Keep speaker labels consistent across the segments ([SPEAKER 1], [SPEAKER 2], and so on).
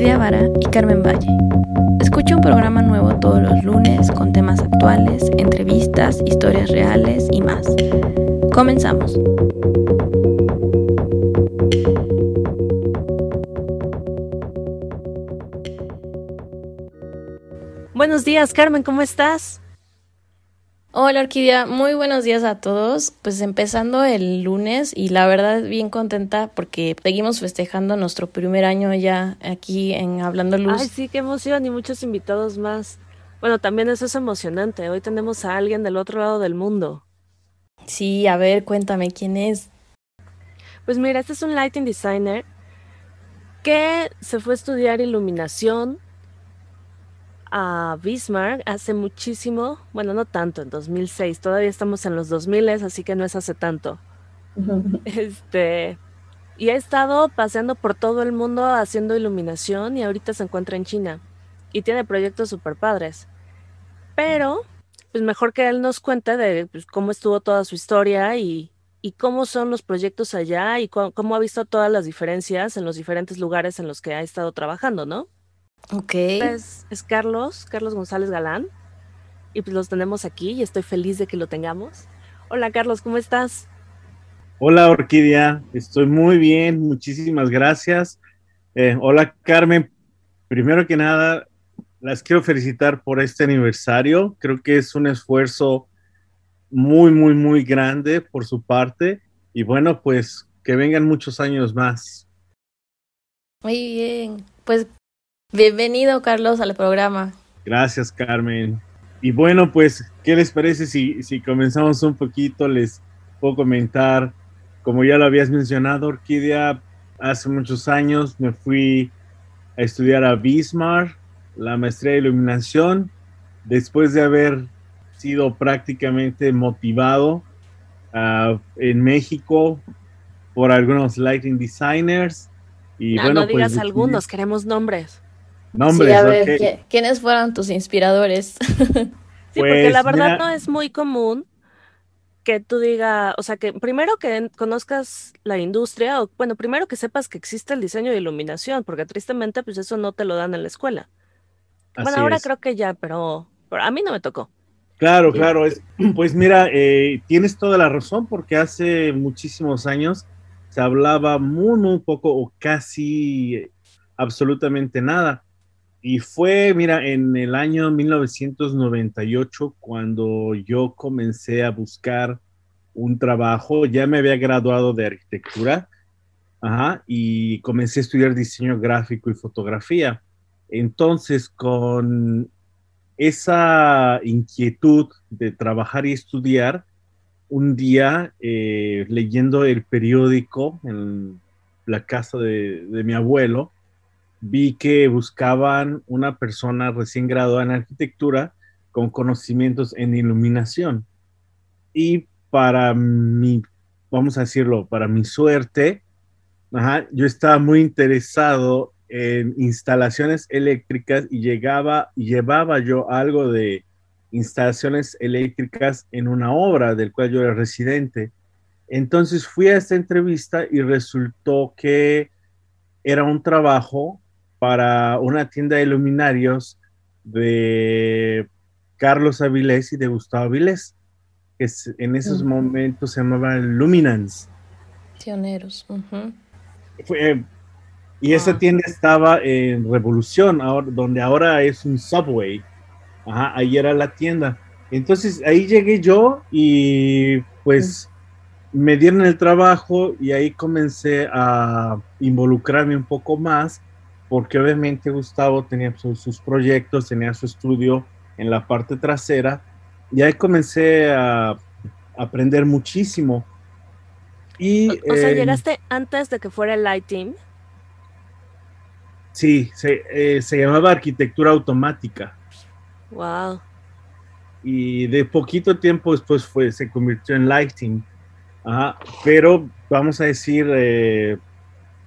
[SPEAKER 1] Orquídea Vara y Carmen Valle. Escucha un programa nuevo todos los lunes con temas actuales, entrevistas, historias reales y más. Comenzamos. Buenos días, Carmen, ¿cómo estás? Hola Orquídea, muy buenos días a todos. Pues empezando el lunes y la verdad bien contenta porque seguimos festejando nuestro primer año ya aquí en Hablando Luz.
[SPEAKER 2] Ay, sí, qué emoción y muchos invitados más. Bueno, también eso es emocionante. Hoy tenemos a alguien del otro lado del mundo.
[SPEAKER 1] Sí, a ver, cuéntame quién es.
[SPEAKER 2] Pues mira, este es un lighting designer que se fue a estudiar iluminación a Bismarck hace muchísimo, bueno, no tanto, en 2006, todavía estamos en los 2000, así que no es hace tanto. este, y ha estado paseando por todo el mundo haciendo iluminación y ahorita se encuentra en China y tiene proyectos super padres. Pero, pues mejor que él nos cuente de pues, cómo estuvo toda su historia y, y cómo son los proyectos allá y cómo ha visto todas las diferencias en los diferentes lugares en los que ha estado trabajando, ¿no?
[SPEAKER 1] Ok.
[SPEAKER 2] Es, es, Carlos, Carlos González Galán. Y pues los tenemos aquí y estoy feliz de que lo tengamos. Hola Carlos, ¿cómo estás?
[SPEAKER 3] Hola Orquídea, estoy muy bien, muchísimas gracias. Eh, hola Carmen, primero que nada, las quiero felicitar por este aniversario. Creo que es un esfuerzo muy, muy, muy grande por su parte. Y bueno, pues que vengan muchos años más.
[SPEAKER 1] Muy bien, pues Bienvenido, Carlos, al programa.
[SPEAKER 3] Gracias, Carmen. Y bueno, pues, ¿qué les parece si, si comenzamos un poquito? Les puedo comentar, como ya lo habías mencionado, Orquídea, hace muchos años me fui a estudiar a Bismarck, la maestría de iluminación, después de haber sido prácticamente motivado uh, en México por algunos lighting designers.
[SPEAKER 2] Y no, bueno, no digas pues, algunos, queremos nombres.
[SPEAKER 1] Nombres, sí, a ver, ¿quiénes fueron tus inspiradores?
[SPEAKER 2] sí, porque la pues, verdad no es muy común que tú digas, o sea, que primero que conozcas la industria, o bueno, primero que sepas que existe el diseño de iluminación, porque tristemente, pues eso no te lo dan en la escuela. bueno, ahora creo que ya, pero, a mí no me tocó.
[SPEAKER 3] Claro, claro, es, pues mira, eh, tienes toda la razón, porque hace muchísimos años se hablaba muy, muy poco o casi absolutamente nada y fue, mira, en el año 1998 cuando yo comencé a buscar un trabajo, ya me había graduado de arquitectura, ajá, y comencé a estudiar diseño gráfico y fotografía. Entonces, con esa inquietud de trabajar y estudiar, un día eh, leyendo el periódico en la casa de, de mi abuelo, vi que buscaban una persona recién graduada en arquitectura con conocimientos en iluminación. Y para mi, vamos a decirlo, para mi suerte, yo estaba muy interesado en instalaciones eléctricas y llegaba llevaba yo algo de instalaciones eléctricas en una obra del cual yo era residente. Entonces fui a esta entrevista y resultó que era un trabajo para una tienda de luminarios de Carlos Avilés y de Gustavo Avilés, que en esos momentos se llamaba Luminance.
[SPEAKER 1] Pioneros.
[SPEAKER 3] y esa tienda estaba en Revolución, ahora, donde ahora es un subway. Ajá, ahí era la tienda. Entonces ahí llegué yo y pues me dieron el trabajo y ahí comencé a involucrarme un poco más porque obviamente Gustavo tenía sus, proyectos, tenía su estudio en la parte trasera, y ahí comencé a aprender muchísimo. Y,
[SPEAKER 2] o, sea, eh, llegaste antes de que fuera el Lighting.
[SPEAKER 3] Sí, se, eh, se llamaba arquitectura automática.
[SPEAKER 2] Wow.
[SPEAKER 3] Y de poquito tiempo después fue, se convirtió en Lighting. Ajá, pero vamos a decir, eh,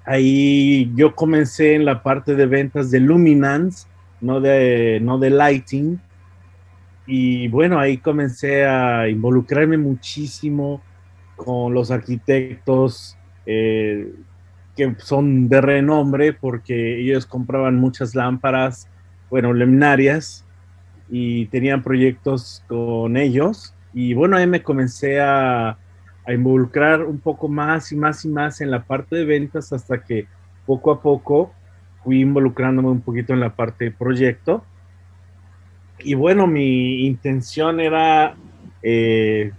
[SPEAKER 3] Ahí yo comencé en la parte de ventas de luminance, no de, no de lighting. Y bueno, ahí comencé a involucrarme muchísimo con los arquitectos, eh, que son de renombre porque ellos compraban muchas lámparas, bueno, luminarias, y tenían proyectos con ellos. Y bueno, ahí me comencé a, a involucrar un poco más y más y más en la parte de ventas hasta que poco a poco fui involucrándome un poquito en la parte de proyecto. Y bueno, mi intención era eh,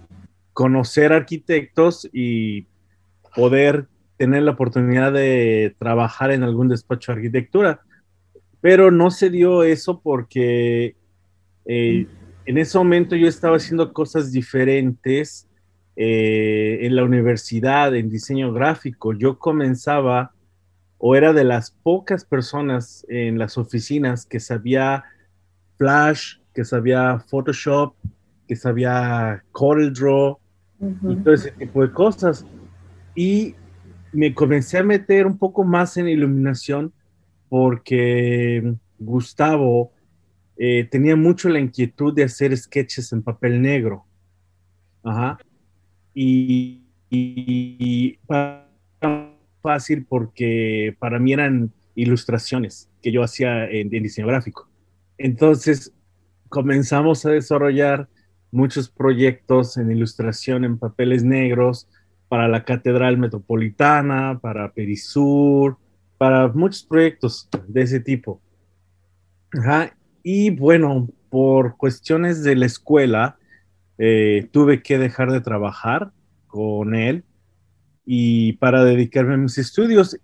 [SPEAKER 3] conocer arquitectos y poder tener la oportunidad de trabajar en algún despacho de arquitectura. Pero no se dio eso porque eh, en ese momento yo estaba haciendo cosas diferentes eh, en la universidad, en diseño gráfico. Yo comenzaba o era de las pocas personas en las oficinas que sabía Flash, que sabía Photoshop, que sabía CorelDRAW y todo ese tipo de cosas. Y me comencé a meter un poco más en iluminación porque Gustavo eh, tenía mucho la inquietud de hacer sketches en papel negro. Ajá. Y, y, fácil porque para mí eran ilustraciones que yo hacía en, diseño gráfico. Entonces comenzamos a desarrollar muchos proyectos en ilustración en papeles negros para la Catedral Metropolitana, para Perisur, para muchos proyectos de ese tipo. Y bueno, por cuestiones de la escuela, eh, tuve que dejar de trabajar con él y para dedicarme a mis estudios.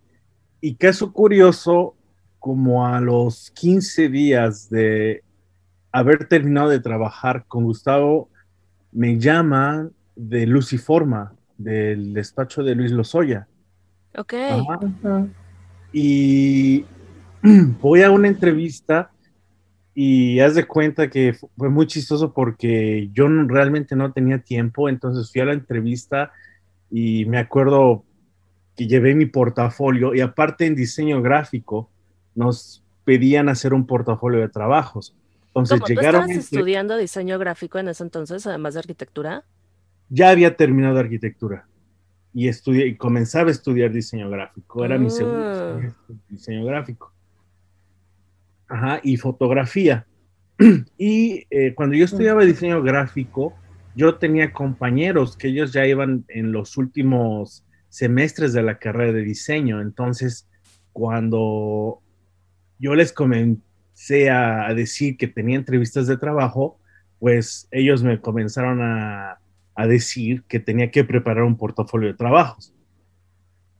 [SPEAKER 3] Y caso curioso, como a los 15 días de haber terminado de trabajar con Gustavo, me llama de Luciforma, del despacho de Luis Lozoya.
[SPEAKER 2] Ok.
[SPEAKER 3] Y voy a una entrevista y haz de cuenta que fue muy chistoso porque yo realmente no tenía tiempo, entonces fui a la entrevista y me acuerdo que llevé mi portafolio y aparte en diseño gráfico nos pedían hacer un portafolio de trabajos.
[SPEAKER 2] Entonces llegaron. ¿Tú estabas estudiando diseño gráfico en ese entonces, además de arquitectura?
[SPEAKER 3] Ya había terminado arquitectura y estudié y comenzaba a estudiar diseño gráfico. Era mi segundo ah. diseño gráfico. Ajá, y fotografía. Y eh, cuando yo estudiaba diseño gráfico, yo tenía compañeros que ellos ya iban en los últimos semestres de la carrera de diseño, entonces cuando yo les comencé a, decir que tenía entrevistas de trabajo, pues ellos me comenzaron a, decir que tenía que preparar un portafolio de trabajos.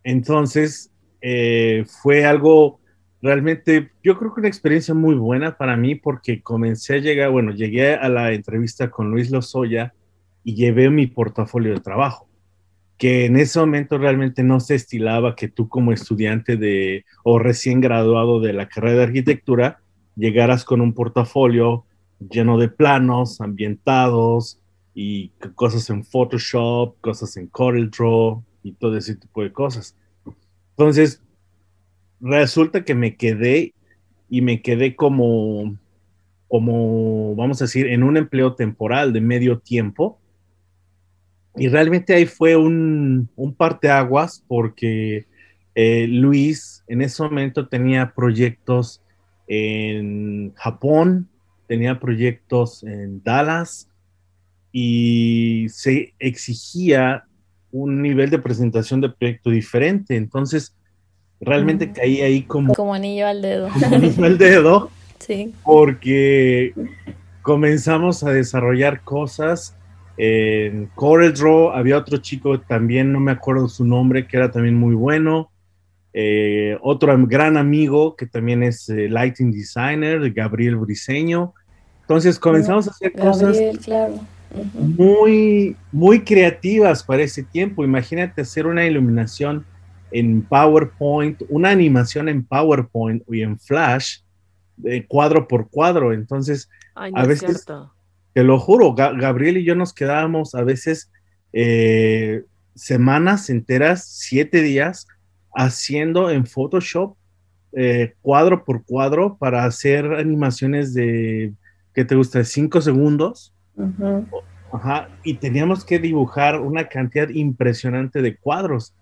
[SPEAKER 3] Entonces, eh, fue algo realmente, yo creo que una experiencia muy buena para mí porque comencé a llegar, bueno, llegué a la entrevista con Luis Lozoya y llevé mi portafolio de trabajo, que en ese momento realmente no se estilaba que tú como estudiante de o recién graduado de la carrera de arquitectura llegaras con un portafolio lleno de planos ambientados y cosas en Photoshop, cosas en CorelDRAW y todo ese tipo de cosas. Entonces, resulta que me quedé y me quedé como, como, vamos a decir, en un empleo temporal de medio tiempo y realmente ahí fue un, un parteaguas porque eh, Luis en ese momento tenía proyectos en Japón, tenía proyectos en Dallas y se exigía un nivel de presentación de proyecto diferente. Entonces, realmente caí ahí como...
[SPEAKER 1] Como anillo al dedo.
[SPEAKER 3] Como anillo al dedo.
[SPEAKER 1] sí.
[SPEAKER 3] Porque comenzamos a desarrollar cosas en CorelDRAW había otro chico, también no me acuerdo su nombre, que era también muy bueno. Eh, otro gran amigo que también es eh, lighting designer, Gabriel Briseño. Entonces comenzamos a hacer cosas muy, muy creativas para ese tiempo. Imagínate hacer una iluminación en PowerPoint, una animación en PowerPoint y en Flash, de cuadro por cuadro. Entonces, a veces te lo juro, Gabriel y yo nos quedábamos a veces eh, semanas enteras, siete días, haciendo en Photoshop eh, cuadro por cuadro para hacer animaciones de, ¿qué te gusta? Cinco segundos. Ajá, y teníamos que dibujar una cantidad impresionante de cuadros.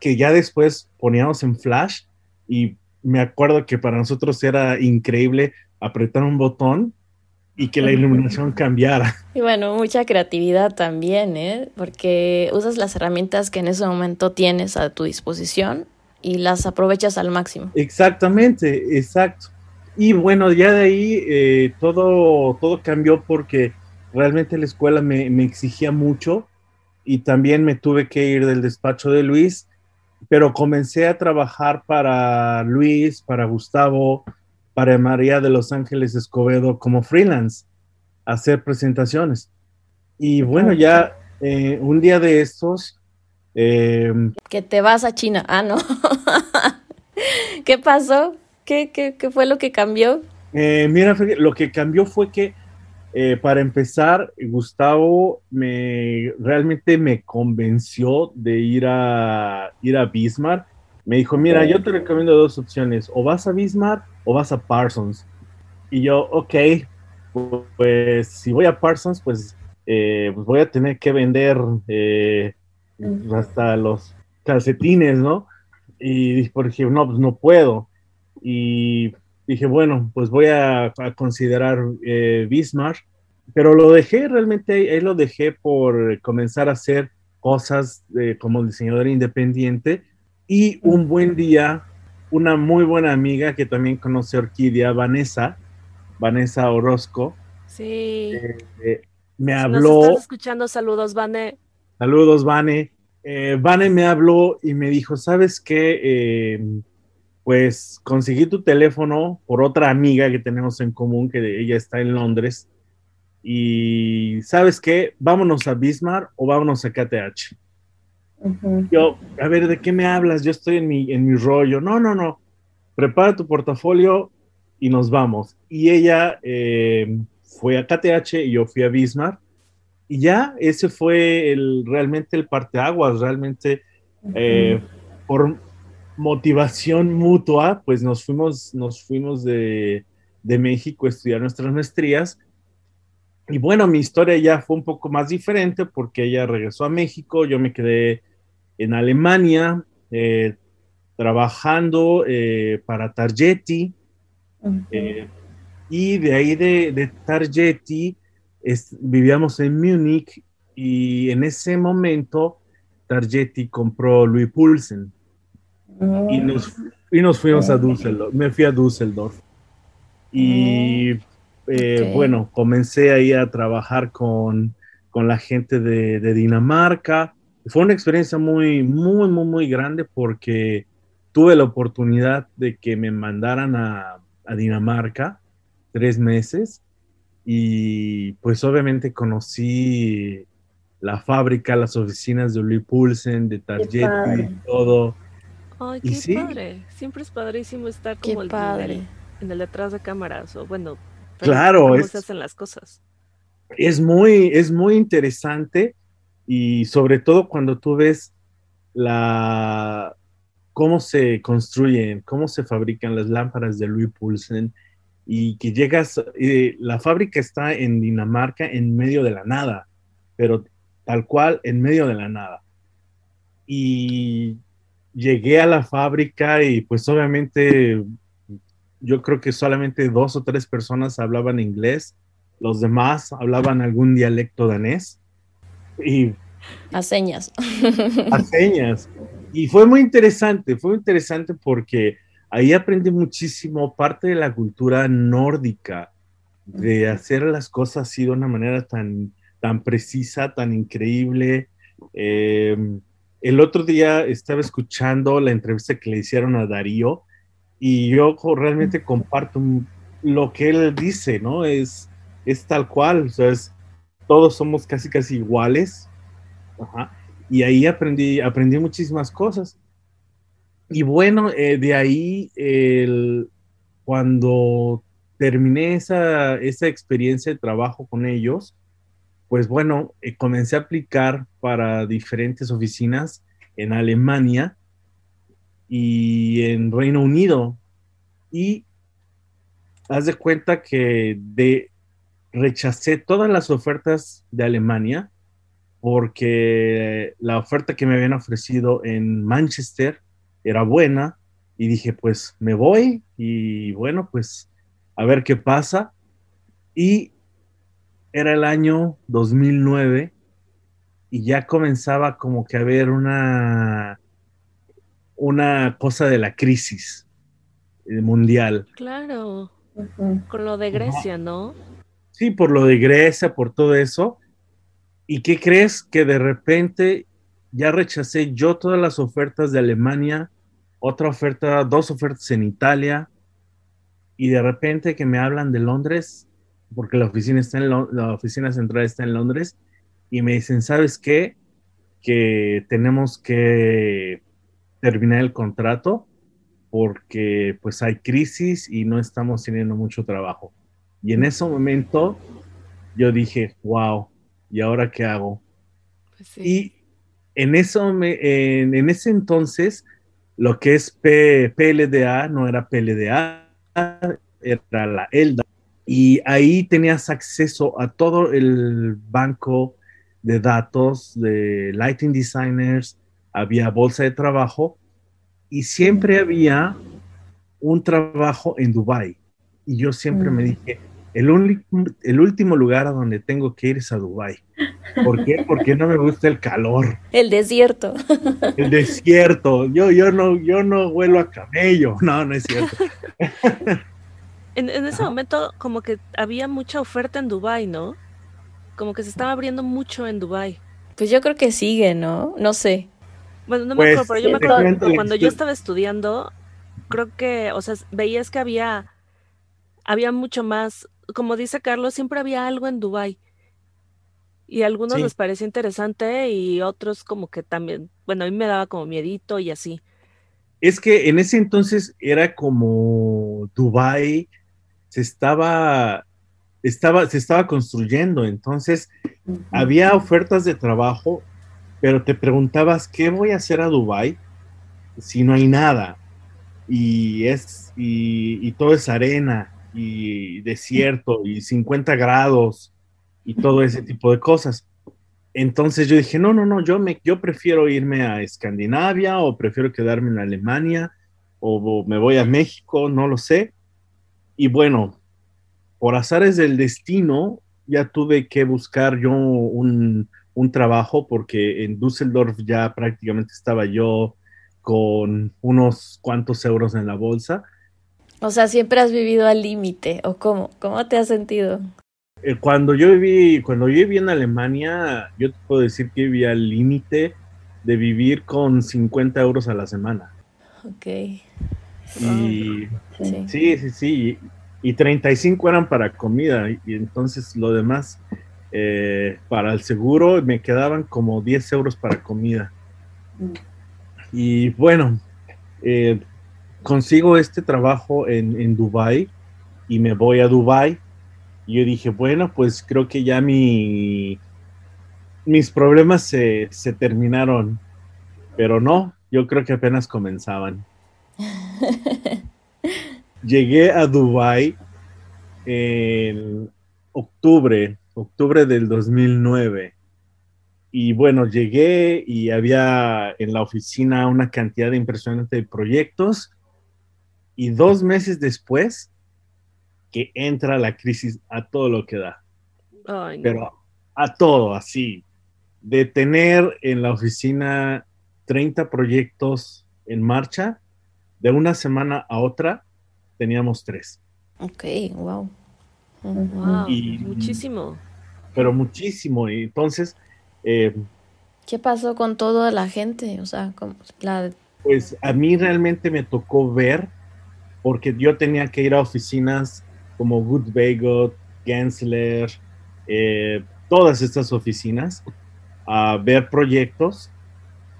[SPEAKER 3] Que ya después poníamos en flash y me acuerdo que para nosotros era increíble apretar un botón y que la iluminación cambiara.
[SPEAKER 1] Y bueno, mucha creatividad también, ¿eh? Porque usas las herramientas que en ese momento tienes a tu disposición y las aprovechas al máximo.
[SPEAKER 3] Exactamente, exacto. Y bueno, ya de ahí eh, todo, todo cambió porque realmente la escuela me, me exigía mucho y también me tuve que ir del despacho de Luis, pero comencé a trabajar para Luis, para Gustavo, para María de Los Ángeles Escobedo como freelance, hacer presentaciones. Y bueno, ya eh, un día de estos...
[SPEAKER 1] Em, que te vas a China. Ah, no. ¿Qué pasó? ¿Qué, qué, qué, fue lo que cambió?
[SPEAKER 3] Eh, mira, lo que cambió fue que, eh, para empezar, Gustavo me realmente me convenció de ir a, ir a Bismarck. Me dijo, mira, yo te recomiendo dos opciones, o vas a Bismarck o vas a Parsons. Y yo, ok, pues si voy a Parsons, pues, eh, pues voy a tener que vender eh, hasta los calcetines, ¿no? Y por ejemplo, no, pues no puedo. Y dije, bueno, pues voy a, considerar eh, Bismarck, pero lo dejé realmente, ahí lo dejé por comenzar a hacer cosas como diseñador independiente y un buen día una muy buena amiga que también conoce Orquídea, Vanessa, Vanessa Orozco.
[SPEAKER 2] Sí.
[SPEAKER 3] Eh, eh, me habló.
[SPEAKER 2] estás escuchando, saludos, Vane.
[SPEAKER 3] Saludos, Vane. Eh, Vane me habló y me dijo, ¿sabes qué? Pues conseguí tu teléfono por otra amiga que tenemos en común, que ella está en Londres. Y ¿sabes qué? Vámonos a Bismarck o vámonos a KTH. Yo, a ver, ¿de qué me hablas? Yo estoy en mi, en mi rollo. No, no, no. Prepara tu portafolio y nos vamos. Y ella eh, fue a KTH y yo fui a Bismarck. Y ya, ese fue el, realmente el parteaguas, realmente eh, por motivación mutua, pues nos fuimos, nos fuimos de, de México a estudiar nuestras maestrías. Y bueno, mi historia ya fue un poco más diferente porque ella regresó a México, yo me quedé en Alemania, eh, trabajando eh, para Targetti. Eh, y de ahí de, de Targetti vivíamos en Múnich y en ese momento Targetti compró Louis Pulsen y, nos, y nos fuimos a Düsseldorf. Me fui a Düsseldorf. Y bueno, comencé ahí a trabajar con, con la gente de, de Dinamarca fue una experiencia muy, muy, muy, muy grande porque tuve la oportunidad de que me mandaran a, Dinamarca tres meses y pues obviamente conocí la fábrica, las oficinas de Louis Pulsen, de Target y todo.
[SPEAKER 2] Ay, qué padre. Siempre es padrísimo estar como el, padre. En, el, detrás de cámaras o bueno,
[SPEAKER 3] claro,
[SPEAKER 2] cómo se hacen las cosas.
[SPEAKER 3] Es muy, es muy interesante y sobre todo cuando tú ves la cómo se construyen, cómo se fabrican las lámparas de Louis Poulsen y que llegas, eh, la fábrica está en Dinamarca en medio de la nada, pero tal cual en medio de la nada. Y llegué a la fábrica y pues obviamente yo creo que solamente dos o tres personas hablaban inglés, los demás hablaban algún dialecto danés y
[SPEAKER 1] a señas.
[SPEAKER 3] A señas. Y fue muy interesante, fue muy interesante porque ahí aprendí muchísimo parte de la cultura nórdica, de hacer las cosas así de una manera tan, tan precisa, tan increíble. Em, el otro día estaba escuchando la entrevista que le hicieron a Darío y yo realmente comparto lo que él dice, ¿no? Es, es tal cual, o sea, todos somos casi casi iguales. Y ahí aprendí, aprendí muchísimas cosas. Y bueno, eh, de ahí, cuando terminé esa, esa, experiencia de trabajo con ellos, pues bueno, eh, comencé a aplicar para diferentes oficinas en Alemania y en Reino Unido. Y haz de cuenta que de, rechacé todas las ofertas de Alemania porque la oferta que me habían ofrecido en Manchester era buena y dije, pues me voy y bueno, pues a ver qué pasa. Y era el año 2009 y ya comenzaba como que a haber una, una cosa de la crisis eh, mundial.
[SPEAKER 2] Claro, con lo de Grecia, ¿no?
[SPEAKER 3] Sí, por lo de Grecia, por todo eso. ¿Y qué crees? Que de repente ya rechacé yo todas las ofertas de Alemania, otra oferta, dos ofertas en Italia, y de repente que me hablan de Londres, porque la oficina, está en la oficina central está en Londres, y me dicen, ¿sabes qué? Que tenemos que terminar el contrato porque pues hay crisis y no estamos teniendo mucho trabajo. Y en ese momento yo dije, wow, ¿y ahora qué hago? Pues y en, eso en, ese entonces, lo que es PLDA no era PLDA, era la ELDA. Y ahí tenías acceso a todo el banco de datos de lighting designers, había bolsa de trabajo y siempre había un trabajo en Dubai. Y yo siempre me mm. dije, el, el último lugar a donde tengo que ir es a Dubai. ¿Por qué? Porque no me gusta el calor.
[SPEAKER 1] El desierto.
[SPEAKER 3] El desierto. Yo, yo, no, yo no vuelo a camello. No, no es cierto.
[SPEAKER 2] En, en ese momento como que había mucha oferta en Dubai, ¿no? como que se estaba abriendo mucho en Dubai.
[SPEAKER 1] Pues yo creo que sigue, ¿no? No sé.
[SPEAKER 2] Bueno, no me pues, acuerdo, pero yo me acuerdo cuando yo estaba estudiando, creo que, o sea, veías que había, había mucho más, como dice Carlos, siempre había algo en Dubai. Y a algunos les parecía interesante y otros como que también, bueno, a mí me daba como miedito y así.
[SPEAKER 3] Es que en ese entonces era como Dubai se estaba estaba, se estaba construyendo, entonces había ofertas de trabajo, pero te preguntabas, ¿qué voy a hacer a Dubai si no hay nada? Y, es, y, todo es arena y desierto y 50 grados y todo ese tipo de cosas. Entonces yo dije, no, no, no, yo, me, yo prefiero irme a Escandinavia o prefiero quedarme en Alemania o me voy a México, no lo sé. Y bueno, por azares del destino, ya tuve que buscar yo un, trabajo porque en Düsseldorf ya prácticamente estaba yo con unos cuantos euros en la bolsa.
[SPEAKER 1] O sea, siempre has vivido al límite, ¿o cómo? ¿Cómo te has sentido?
[SPEAKER 3] Eh, cuando yo viví, cuando yo viví en Alemania, yo te puedo decir que vivía al límite de vivir con 50 euros a la semana.
[SPEAKER 1] Ok.
[SPEAKER 3] Y, sí, sí, sí y 35 eran para comida y entonces lo demás eh, para el seguro me quedaban como 10 euros para comida. Y bueno, eh, consigo este trabajo en, en Dubai y me voy a Dubai. Y yo dije, bueno, pues creo que ya mi, mis problemas se, se terminaron, pero no, yo creo que apenas comenzaban. llegué a Dubai en octubre, octubre del 2009. Y bueno, llegué y había en la oficina una cantidad de impresionante de proyectos. Y dos meses después, que entra la crisis a todo lo que da. Pero a todo, así. De tener en la oficina 30 proyectos en marcha, de una semana a otra, teníamos tres.
[SPEAKER 1] Ok, wow.
[SPEAKER 2] Wow, muchísimo.
[SPEAKER 3] Pero muchísimo. Y entonces... Eh,
[SPEAKER 1] ¿Qué pasó con toda la gente? O sea, la...
[SPEAKER 3] Pues a mí realmente me tocó ver, porque yo tenía que ir a oficinas como Good Bagel, Gensler, eh, todas estas oficinas, a ver proyectos.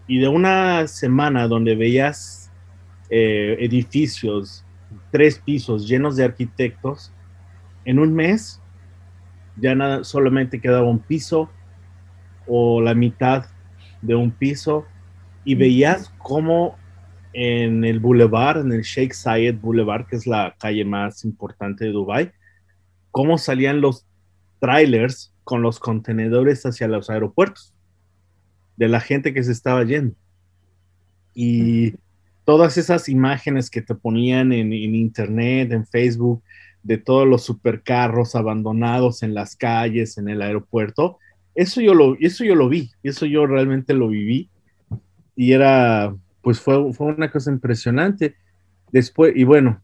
[SPEAKER 3] Y de una semana donde veías eh, edificios tres pisos llenos de arquitectos, en un mes ya nada, solamente quedaba un piso o la mitad de un piso y veías cómo en el boulevard, en el Sheikh Zayed Boulevard, que es la calle más importante de Dubai, cómo salían los trailers con los contenedores hacia los aeropuertos. de la gente que se estaba yendo. Y todas esas imágenes que te ponían en, internet, en Facebook, de todos los supercarros abandonados en las calles, en el aeropuerto, eso yo lo, eso yo lo vi, eso yo realmente lo viví. Y era, pues fue, fue una cosa impresionante. Después, y bueno,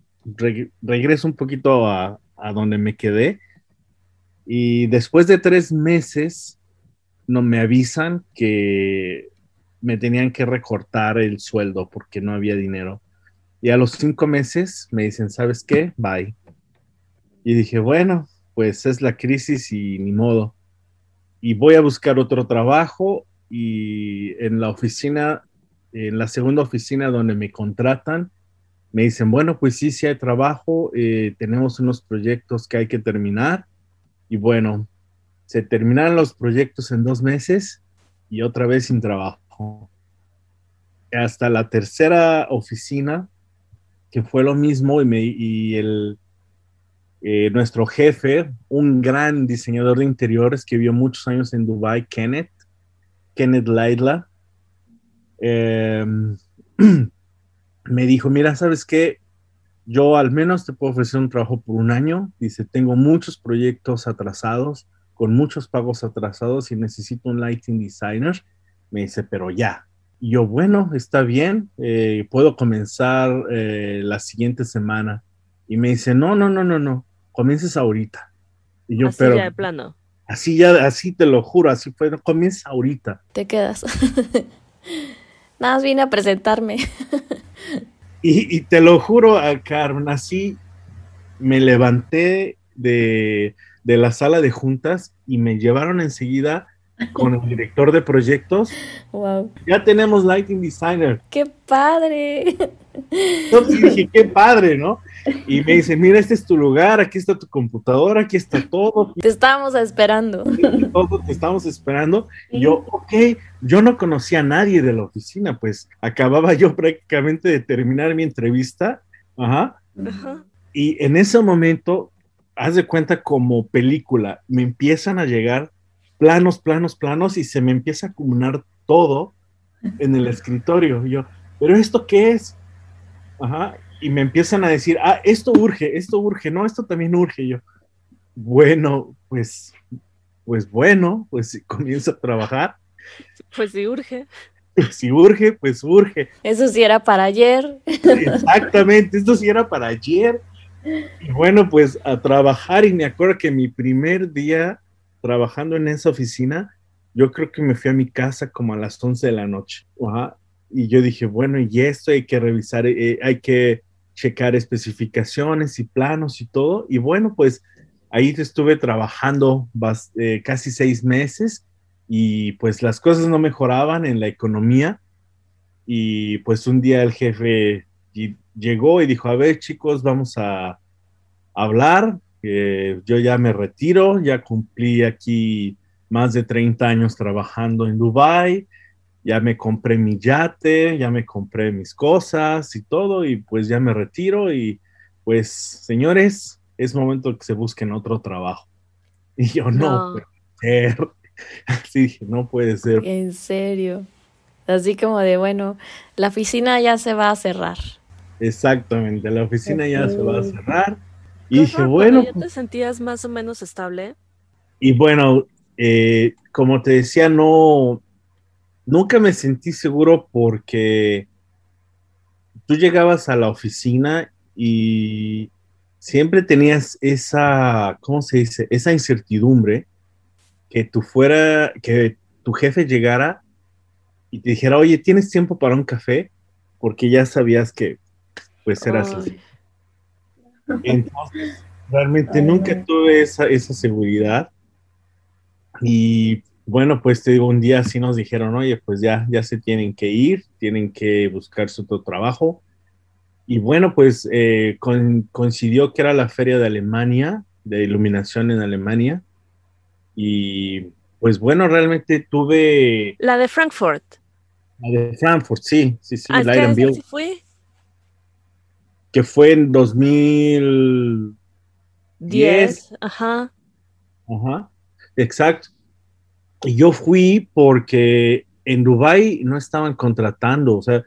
[SPEAKER 3] regreso un poquito a, a donde me quedé. Y después de tres meses, no me avisan que me tenían que recortar el sueldo porque no había dinero. Y a los cinco meses me dicen, ¿sabes qué? Bye. Y dije, bueno, pues es la crisis y ni modo. Y voy a buscar otro trabajo y en la oficina, en la segunda oficina donde me contratan, me dicen, bueno, pues sí, sí hay trabajo, eh, tenemos unos proyectos que hay que terminar. Y bueno, se terminaron los proyectos en dos meses y otra vez sin trabajo. Hasta la tercera oficina, que fue lo mismo, y, el, eh, nuestro jefe, un gran diseñador de interiores que vivió muchos años en Dubai, Kenneth, Kenneth Laidla, em, me dijo, mira, ¿sabes qué? Yo al menos te puedo ofrecer un trabajo por un año. Dice, tengo muchos proyectos atrasados, con muchos pagos atrasados y necesito un lighting designer. Me dice, pero ya. Y yo, bueno, está bien, eh, puedo comenzar eh, la siguiente semana. Y me dice, no, no, no, no, no, comiences ahorita. Y yo,
[SPEAKER 2] así
[SPEAKER 3] pero...
[SPEAKER 2] Ya de plano.
[SPEAKER 3] Así ya, así te lo juro, así fue, no, comienza ahorita.
[SPEAKER 1] Te quedas. Nada más vine a presentarme.
[SPEAKER 3] y, te lo juro, a Carmen, así me levanté de, la sala de juntas y me llevaron enseguida con el director de proyectos.
[SPEAKER 1] Wow.
[SPEAKER 3] Ya tenemos Lighting Designer.
[SPEAKER 1] ¡Qué padre!
[SPEAKER 3] Entonces dije, qué padre, ¿no? Y me dice, mira, este es tu lugar, aquí está tu computadora, aquí está todo.
[SPEAKER 1] Te estábamos esperando.
[SPEAKER 3] Todo te estamos esperando. Y yo, ok, yo no conocía a nadie de la oficina, pues acababa yo prácticamente de terminar mi entrevista. Ajá. Y en ese momento, haz de cuenta como película, me empiezan a llegar planos, planos, planos y se me empieza a acumular todo en el escritorio. Y yo, ¿pero esto qué es? Ajá y me empiezan a decir, ah, esto urge, esto urge, no, esto también urge. yo, bueno, pues, pues bueno, pues comienzo a trabajar.
[SPEAKER 2] Pues si urge.
[SPEAKER 3] Si urge, pues urge.
[SPEAKER 1] Eso sí era para ayer.
[SPEAKER 3] Exactamente, esto sí era para ayer. Y bueno, pues a trabajar y me acuerdo que mi primer día trabajando en esa oficina, yo creo que me fui a mi casa como a las 11 de la noche. Y yo dije, bueno, y esto hay que revisar, eh, hay que checar especificaciones y planos y todo. Y bueno, pues ahí estuve trabajando eh, casi seis meses y pues las cosas no mejoraban en la economía. Y pues un día el jefe llegó y dijo, a ver chicos, vamos a hablar. Yo ya me retiro, ya cumplí aquí más de 30 años trabajando en Dubai ya me compré mi yate, ya me compré mis cosas y todo, y pues ya me retiro y pues señores, es momento que se busquen otro trabajo. Y yo no, puede ser. Así dije, no puede ser.
[SPEAKER 1] En serio. Así como de, bueno, la oficina ya se va a cerrar.
[SPEAKER 3] Exactamente, la oficina ya se va a cerrar. Y dije, bueno.
[SPEAKER 2] ¿Ya te sentías más o menos estable?
[SPEAKER 3] Y bueno, eh, como te decía, no, nunca me sentí seguro porque tú llegabas a la oficina y siempre tenías esa, ¿cómo se dice? Esa incertidumbre que tú fuera, que tu jefe llegara y te dijera, oye, ¿tienes tiempo para un café? Porque ya sabías que pues eras así. Entonces, realmente nunca tuve esa, esa seguridad. Y bueno, pues te digo, un día sí nos dijeron, oye, pues ya, ya se tienen que ir, tienen que buscar su otro trabajo. Y bueno, pues eh, coincidió que era la feria de Alemania, de iluminación en Alemania. Y pues bueno, realmente tuve...
[SPEAKER 2] La de Frankfurt.
[SPEAKER 3] La de Frankfurt, sí, sí, sí,
[SPEAKER 2] la
[SPEAKER 3] Iron
[SPEAKER 2] Bill. fue?
[SPEAKER 3] Que fue en 2010.
[SPEAKER 2] ajá.
[SPEAKER 3] Ajá, exacto. Y yo fui porque en Dubai no estaban contratando, o sea,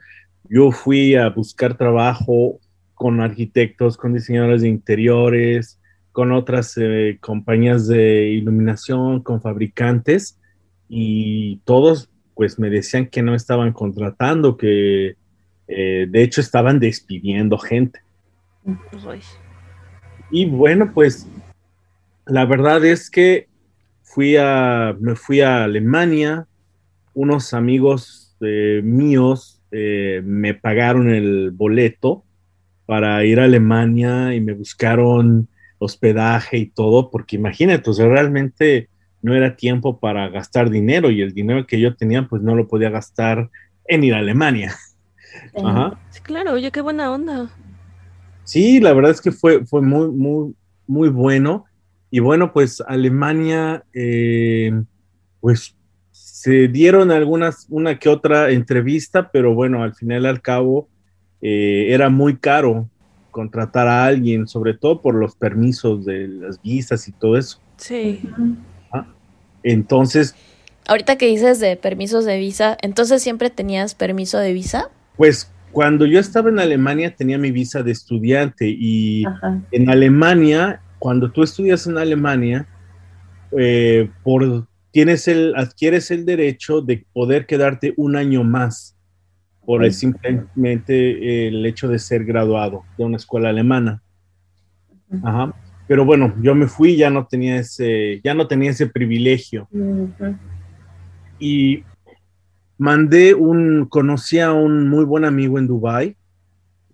[SPEAKER 3] yo fui a buscar trabajo con arquitectos, con diseñadores de interiores, con otras eh, compañías de iluminación, con fabricantes, y todos pues me decían que no estaban contratando, que eh, de hecho estaban despidiendo gente. Y bueno, pues la verdad es que fui a, me fui a Alemania, unos amigos eh, míos eh, me pagaron el boleto para ir a Alemania y me buscaron hospedaje y todo, porque imagínate, o sea, realmente no era tiempo para gastar dinero y el dinero que yo tenía pues no lo podía gastar en ir a Alemania.
[SPEAKER 2] Ajá. Sí, claro, oye, qué buena onda.
[SPEAKER 3] Sí, la verdad es que fue, fue muy, muy, muy bueno. Y bueno, pues Alemania, eh, pues se dieron algunas, una que otra entrevista, pero bueno, al final al cabo eh, era muy caro contratar a alguien, sobre todo por los permisos de las visas y todo eso.
[SPEAKER 2] Sí.
[SPEAKER 3] Entonces...
[SPEAKER 1] Ahorita que dices de permisos de visa, entonces siempre tenías permiso de visa?
[SPEAKER 3] Pues cuando yo estaba en Alemania tenía mi visa de estudiante y en Alemania, cuando tú estudias en Alemania, eh, por, tienes el, adquieres el derecho de poder quedarte un año más por el, simplemente el hecho de ser graduado de una escuela alemana. Ajá. Pero bueno, yo me fui, ya no tenía ese, ya no tenía ese privilegio. Y mandé un, conocí a un muy buen amigo en Dubai,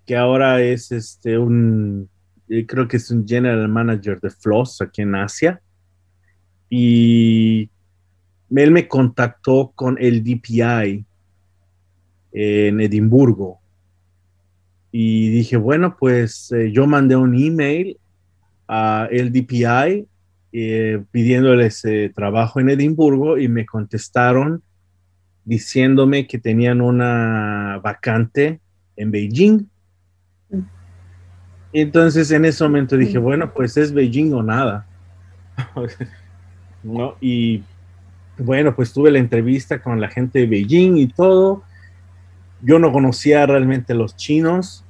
[SPEAKER 3] que ahora es este, un, eh, creo que es un general manager de Floss aquí en Asia. Y él me contactó con el DPI en Edimburgo. Y dije, bueno, pues eh, yo mandé un email a el DPI eh, pidiéndoles trabajo en Edimburgo y me contestaron diciéndome que tenían una vacante en Beijing. Mm. Entonces en ese momento dije, mm. bueno, pues es Beijing o nada. ¿No? Y bueno, pues tuve la entrevista con la gente de Beijing y todo. Yo no conocía realmente los chinos.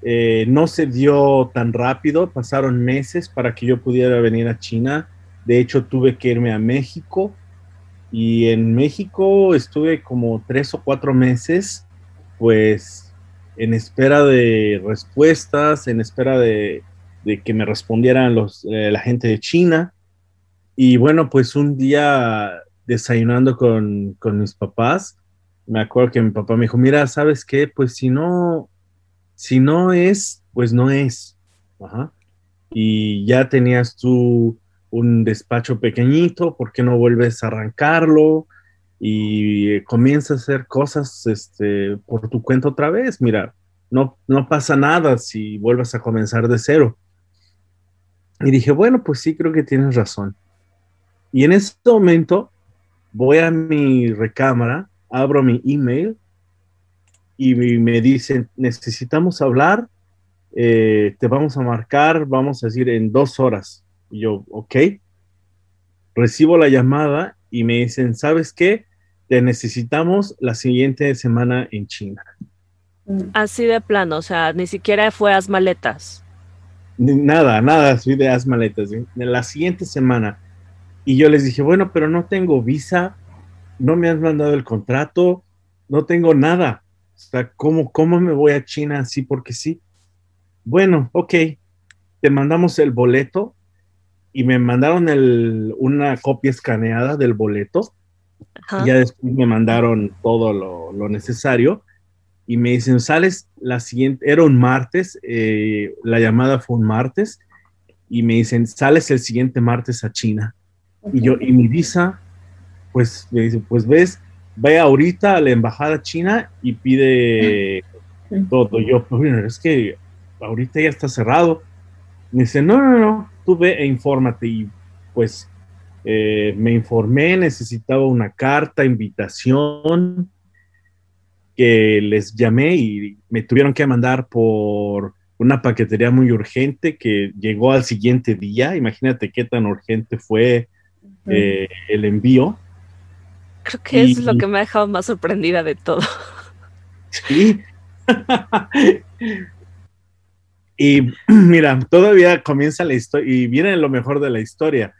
[SPEAKER 3] Eh, no se dio tan rápido, pasaron meses para que yo pudiera venir a China. De hecho, tuve que irme a México y en México estuve como tres o cuatro meses, pues en espera de respuestas, en espera de, que me respondieran los, eh, la gente de China. Y bueno, pues un día desayunando con, con mis papás, me acuerdo que mi papá me dijo, mira, ¿sabes qué? Pues si no, si no es, pues no es. Y ya tenías tú un despacho pequeñito, ¿por qué no vuelves a arrancarlo? Y comienza a hacer cosas este, por tu cuenta otra vez. Mira, no, no pasa nada si vuelves a comenzar de cero. Y dije, bueno, pues sí, creo que tienes razón. Y en este momento voy a mi recámara, abro mi email y me dicen, necesitamos hablar, eh, te vamos a marcar, vamos a decir, en dos horas. Y yo, ok. Recibo la llamada y me dicen, ¿sabes qué? Te necesitamos la siguiente semana en China.
[SPEAKER 2] Así de plano, o sea, ni siquiera fue a maletas.
[SPEAKER 3] Nada, nada, soy de haz maletas. La siguiente semana. Y yo les dije, bueno, pero no tengo visa, no me han mandado el contrato, no tengo nada. O sea, ¿cómo, ¿cómo me voy a China así porque sí? Bueno, ok, te mandamos el boleto y me mandaron el, una copia escaneada del boleto. Y ya después me mandaron todo lo, necesario y me dicen, sales la siguiente, era un martes, eh, la llamada fue un martes y me dicen, sales el siguiente martes a China. Y yo, y mi visa, pues me dice, pues ves, vaya ahorita a la embajada china y pide todo. Yo, pues, es que ahorita ya está cerrado. Me dice, no, no, no, tú ve e infórmate. Y pues eh, me informé, necesitaba una carta, invitación, que les llamé y me tuvieron que mandar por una paquetería muy urgente que llegó al siguiente día. Imagínate qué tan urgente fue eh, el envío.
[SPEAKER 2] Creo que es lo que me ha dejado más sorprendida de todo.
[SPEAKER 3] Sí. y mira, todavía comienza la historia y viene lo mejor de la historia.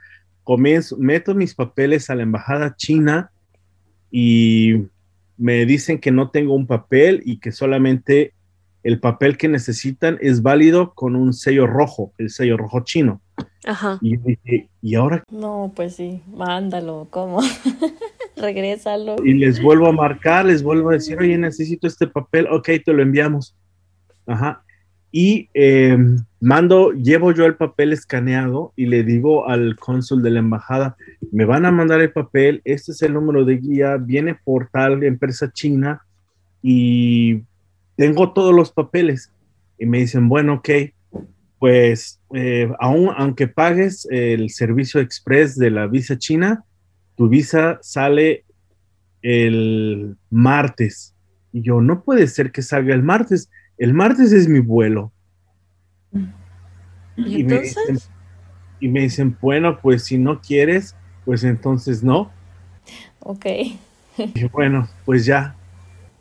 [SPEAKER 3] Comienzo, meto mis papeles a la embajada china y me dicen que no tengo un papel y que solamente el papel que necesitan es válido con un sello rojo, el sello rojo chino.
[SPEAKER 2] Ajá.
[SPEAKER 3] Y dije, ¿y ahora?
[SPEAKER 1] No, pues sí, mándalo, ¿cómo? Regrésalo.
[SPEAKER 3] Y les vuelvo a marcar, les vuelvo a decir, oye, necesito este papel, ok, te lo enviamos. Ajá. Y eh, mando, llevo yo el papel escaneado y le digo al cónsul de la embajada, me van a mandar el papel, este es el número de guía, viene por tal empresa china y tengo todos los papeles. Y me dicen, bueno, ok, pues eh, aún, aunque pagues el servicio express de la visa china, tu visa sale el martes. Y yo, no puede ser que salga el martes. El martes es mi vuelo.
[SPEAKER 2] ¿Y, me dicen,
[SPEAKER 3] y me dicen, bueno, pues si no quieres, pues entonces no.
[SPEAKER 1] Ok.
[SPEAKER 3] Y bueno, pues ya.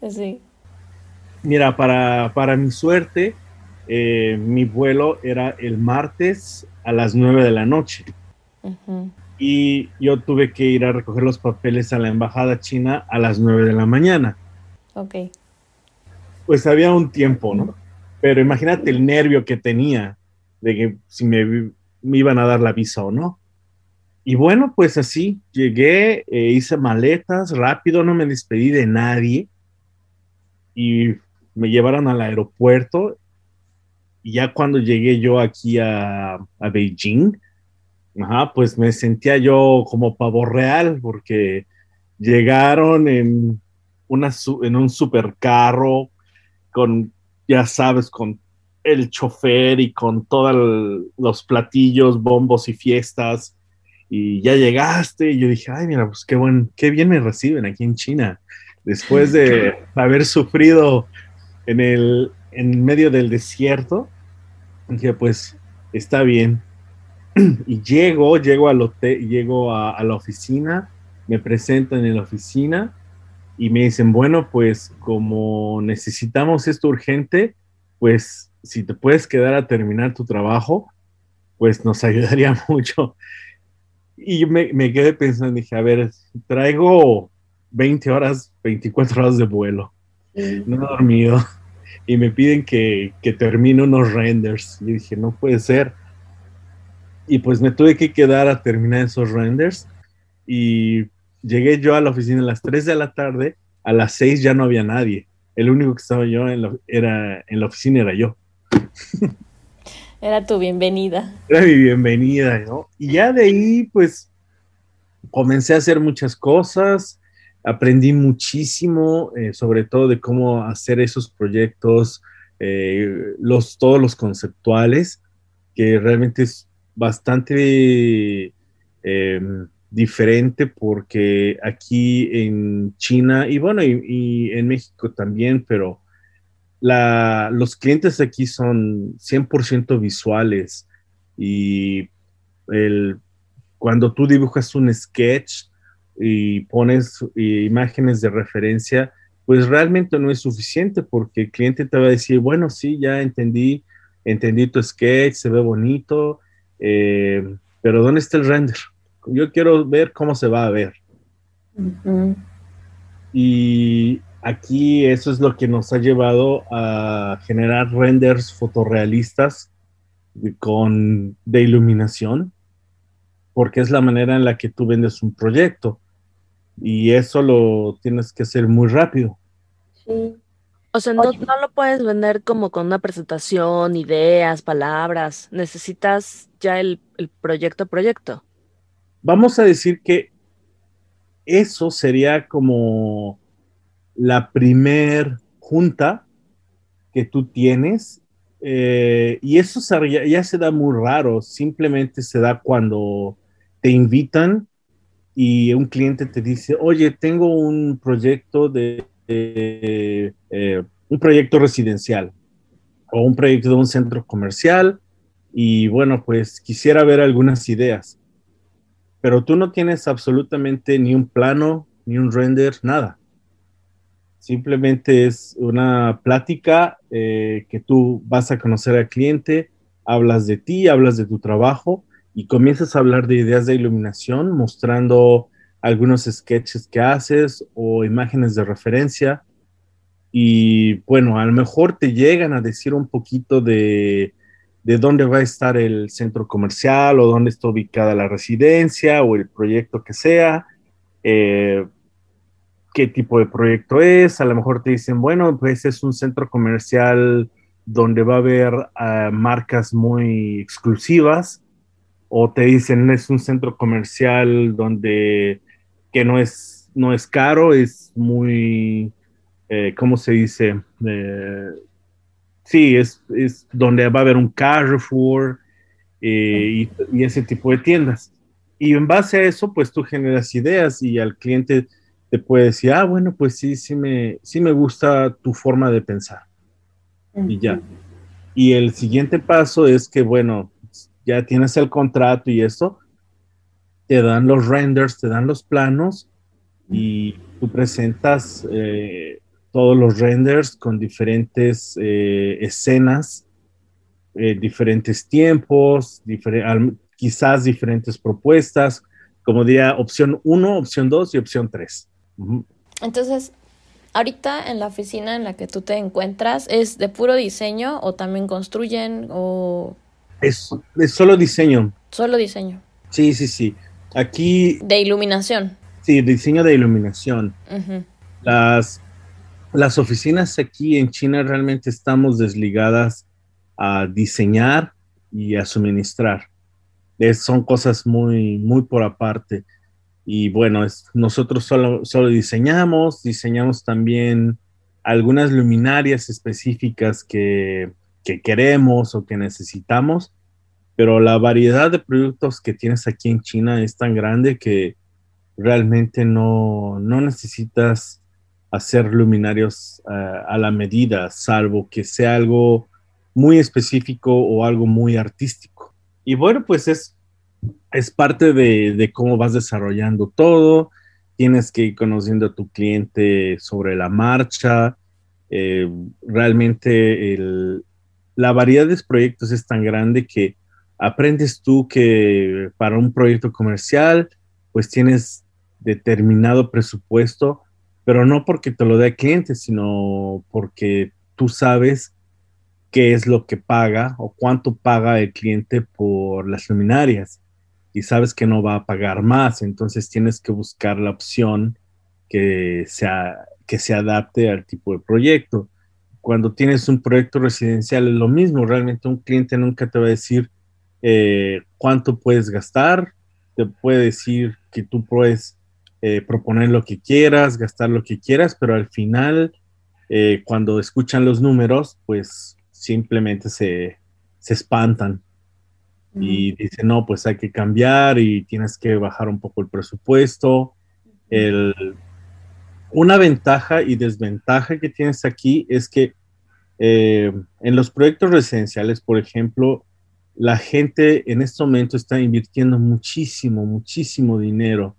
[SPEAKER 1] Sí.
[SPEAKER 3] Mira, para, para mi suerte, eh, mi vuelo era el martes a las 9 de la noche. Y yo tuve que ir a recoger los papeles a la embajada china a las 9 de la mañana.
[SPEAKER 1] Ok.
[SPEAKER 3] Pues había un tiempo, ¿no? Pero imagínate el nervio que tenía de que si me, iban a dar la visa o no. Y bueno, pues así llegué, eh, hice maletas rápido, no me despedí de nadie y me llevaron al aeropuerto. Y ya cuando llegué yo aquí a, a Beijing, ajá, pues me sentía yo como pavo real porque llegaron en, una, en un supercarro con, ya sabes, con el chofer y con todos los platillos, bombos y fiestas. Y ya llegaste y yo dije, ay, mira, pues qué, buen, qué bien me reciben aquí en China. Después de haber sufrido en el en medio del desierto, dije, pues está bien. Y llego, llego al hotel, llego a, a la oficina, me presentan en la oficina y me dicen, bueno, pues como necesitamos esto urgente, pues si te puedes quedar a terminar tu trabajo, pues nos ayudaría mucho. Y me, me quedé pensando, dije, a ver, traigo 20 horas, 24 horas de vuelo, no he dormido, y me piden que, que termine unos renders. Y dije, no puede ser. Y pues me tuve que quedar a terminar esos renders. Y llegué yo a la oficina a las 3 de la tarde, a las 6 ya no había nadie. El único que estaba yo en la, era, en la oficina era yo.
[SPEAKER 1] Era tu bienvenida.
[SPEAKER 3] Era mi bienvenida, ¿no? Y ya de ahí, pues, comencé a hacer muchas cosas, aprendí muchísimo, eh, sobre todo de cómo hacer esos proyectos, eh, los, todos los conceptuales, que realmente es bastante eh, diferente porque aquí en China y bueno, y, en México también, pero los clientes aquí son 100% visuales y cuando tú dibujas un sketch y pones imágenes de referencia, pues realmente no es suficiente porque el cliente te va a decir, bueno, sí, ya entendí, entendí tu sketch, se ve bonito, eh, pero ¿dónde está el render? Yo quiero ver cómo se va a ver. Y aquí eso es lo que nos ha llevado a generar renders fotorrealistas con, de iluminación, porque es la manera en la que tú vendes un proyecto. Y eso lo tienes que hacer muy rápido.
[SPEAKER 2] Sí. O sea, no, no, lo puedes vender como con una presentación, ideas, palabras. Necesitas ya el, el proyecto proyecto.
[SPEAKER 3] Vamos a decir que eso sería como la primer junta que tú tienes eh, y eso ya, se da muy raro, simplemente se da cuando te invitan y un cliente te dice, oye, tengo un proyecto de, de eh, un proyecto residencial o un proyecto de un centro comercial y bueno, pues quisiera ver algunas ideas, pero tú no tienes absolutamente ni un plano, ni un render, nada. Simplemente es una plática eh, que tú vas a conocer al cliente, hablas de ti, hablas de tu trabajo y comienzas a hablar de ideas de iluminación, mostrando algunos sketches que haces o imágenes de referencia. Y bueno, a lo mejor te llegan a decir un poquito de, de dónde va a estar el centro comercial o dónde está ubicada la residencia o el proyecto que sea. Eh, qué tipo de proyecto es, a lo mejor te dicen, bueno, pues es un centro comercial donde va a haber ah, marcas muy exclusivas, o te dicen es un centro comercial donde que no es, no es caro, es muy, eh, ¿cómo se dice? Eh, sí, es, es, donde va a haber un Carrefour eh, y, y ese tipo de tiendas. Y en base a eso, pues tú generas ideas y al cliente te puede decir, ah, bueno, pues sí, sí me, sí me gusta tu forma de pensar. Y ya. Y el siguiente paso es que, bueno, ya tienes el contrato y eso, te dan los renders, te dan los planos y tú presentas eh, todos los renders con diferentes eh, escenas, eh, diferentes tiempos, quizás diferentes propuestas, como diría opción 1, opción 2 y opción 3.
[SPEAKER 1] Entonces, ahorita en la oficina en la que tú te encuentras, ¿es de puro diseño o también construyen o...?
[SPEAKER 3] Es, solo diseño.
[SPEAKER 1] Solo diseño.
[SPEAKER 3] Sí, sí, sí. Aquí...
[SPEAKER 1] De iluminación.
[SPEAKER 3] Sí, diseño de iluminación. Las, las oficinas aquí en China realmente estamos desligadas a diseñar y a suministrar. son cosas muy, muy por aparte. Y bueno, es, nosotros solo, solo diseñamos, diseñamos también algunas luminarias específicas que, que queremos o que necesitamos, pero la variedad de productos que tienes aquí en China es tan grande que realmente no, no necesitas hacer luminarios uh, a la medida, salvo que sea algo muy específico o algo muy artístico. Y bueno, pues es es parte de, cómo vas desarrollando todo. Tienes que ir conociendo a tu cliente sobre la marcha. Eh, realmente la variedad de proyectos es tan grande que aprendes tú que para un proyecto comercial, pues tienes determinado presupuesto, pero no porque te lo dé el cliente, sino porque tú sabes qué es lo que paga o cuánto paga el cliente por las luminarias y sabes que no va a pagar más, entonces tienes que buscar la opción que, sea, que se adapte al tipo de proyecto. Cuando tienes un proyecto residencial es lo mismo, realmente un cliente nunca te va a decir eh, cuánto puedes gastar, te puede decir que tú puedes eh, proponer lo que quieras, gastar lo que quieras, pero al final, eh, cuando escuchan los números, pues simplemente se, se espantan. Y dice, no, pues hay que cambiar y tienes que bajar un poco el presupuesto. una ventaja y desventaja que tienes aquí es que eh, en los proyectos residenciales, por ejemplo, la gente en este momento está invirtiendo muchísimo, muchísimo dinero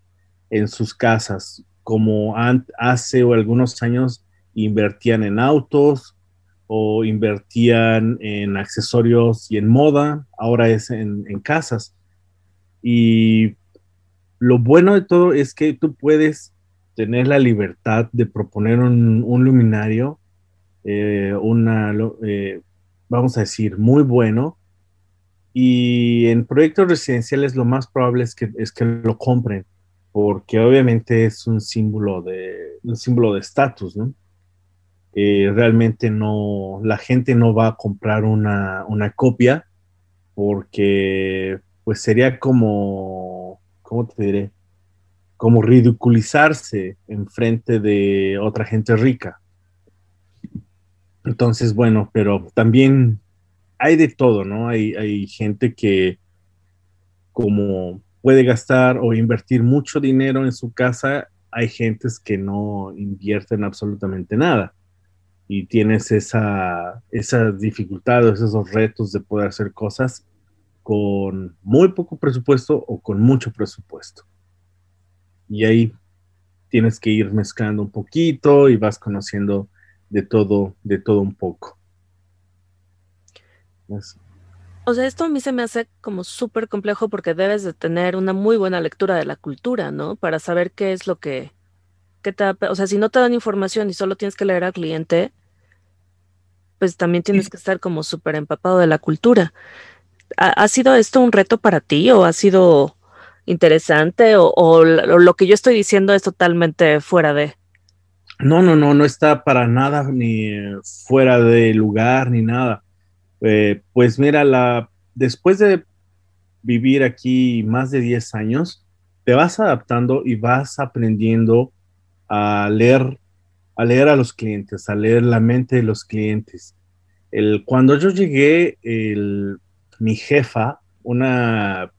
[SPEAKER 3] en sus casas, como hace o algunos años invertían en autos, o invertían en accesorios y en moda, ahora es en, casas. Y lo bueno de todo es que tú puedes tener la libertad de proponer un, luminario, eh, una, eh, vamos a decir, muy bueno. Y en proyectos residenciales lo más probable es que, es que lo compren, porque obviamente es un símbolo de un símbolo de estatus, ¿no? Eh, realmente no, la gente no va a comprar una, copia porque pues sería como, ¿cómo te diré? Como ridiculizarse en frente de otra gente rica. Entonces, bueno, pero también hay de todo, ¿no? Hay, hay gente que como puede gastar o invertir mucho dinero en su casa, hay gentes que no invierten absolutamente nada y tienes esa, esas dificultades, esos retos de poder hacer cosas con muy poco presupuesto o con mucho presupuesto. Y ahí tienes que ir mezclando un poquito y vas conociendo de todo, de todo un poco.
[SPEAKER 2] O sea, esto a mí se me hace como súper complejo porque debes de tener una muy buena lectura de la cultura, ¿no? Para saber qué es lo que, te O sea, si no te dan información y solo tienes que leer al cliente, pues también tienes que estar como súper empapado de la cultura. ¿Ha, sido esto un reto para ti o ha sido interesante o, lo que yo estoy diciendo es totalmente fuera de?
[SPEAKER 3] No, no, no, no está para nada ni fuera de lugar ni nada. Eh, pues mira, la, después de vivir aquí más de 10 años, te vas adaptando y vas aprendiendo a leer a leer a los clientes, a leer la mente de los clientes. El, cuando yo llegué, mi jefa, una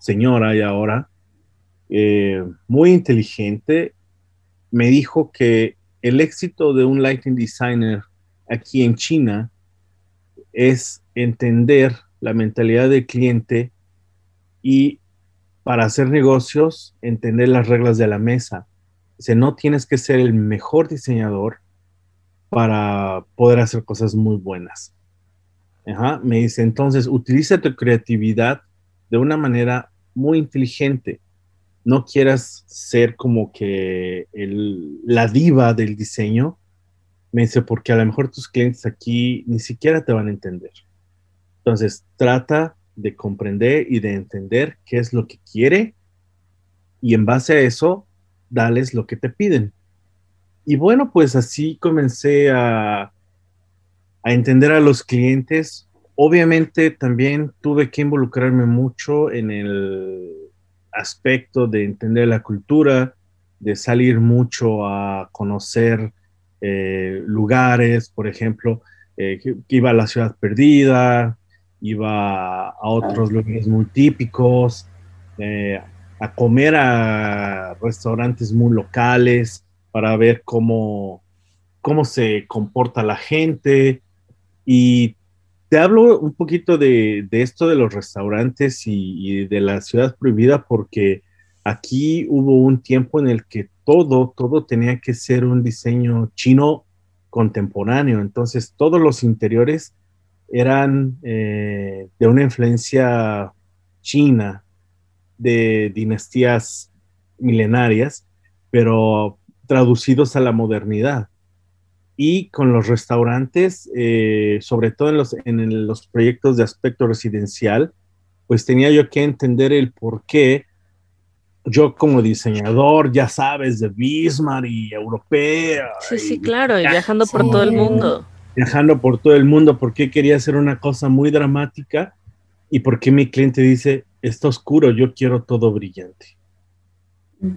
[SPEAKER 3] señora y ahora, eh, muy inteligente, me dijo que el éxito de un lighting designer aquí en China es entender la mentalidad del cliente y para hacer negocios, entender las reglas de la mesa. Dice, no tienes que ser el mejor diseñador para poder hacer cosas muy buenas. Me dice, entonces, utiliza tu creatividad de una manera muy inteligente. No quieras ser como que la diva del diseño. Me dice, porque a lo mejor tus clientes aquí ni siquiera te van a entender. Entonces, trata de comprender y de entender qué es lo que quiere y en base a eso dales lo que te piden. Y bueno, pues así comencé a, a entender a los clientes. Obviamente también tuve que involucrarme mucho en el aspecto de entender la cultura, de salir mucho a conocer eh, lugares, por ejemplo, eh, que, iba a la ciudad perdida, iba a otros lugares muy típicos, eh, a comer a restaurantes muy locales para ver cómo, cómo se comporta la gente. Y te hablo un poquito de, esto de los restaurantes y, de la ciudad prohibida porque aquí hubo un tiempo en el que todo, todo tenía que ser un diseño chino contemporáneo. Entonces todos los interiores eran eh, de una influencia china, de dinastías milenarias, pero traducidos a la modernidad. Y con los restaurantes, eh, sobre todo en los, en los proyectos de aspecto residencial, pues tenía yo que entender el por qué yo como diseñador, ya sabes, de Bismarck y europea.
[SPEAKER 2] Sí, sí, claro, y viajando por todo el mundo.
[SPEAKER 3] Viajando por todo el mundo, por qué quería hacer una cosa muy dramática y por qué mi cliente dice, está oscuro, yo quiero todo brillante.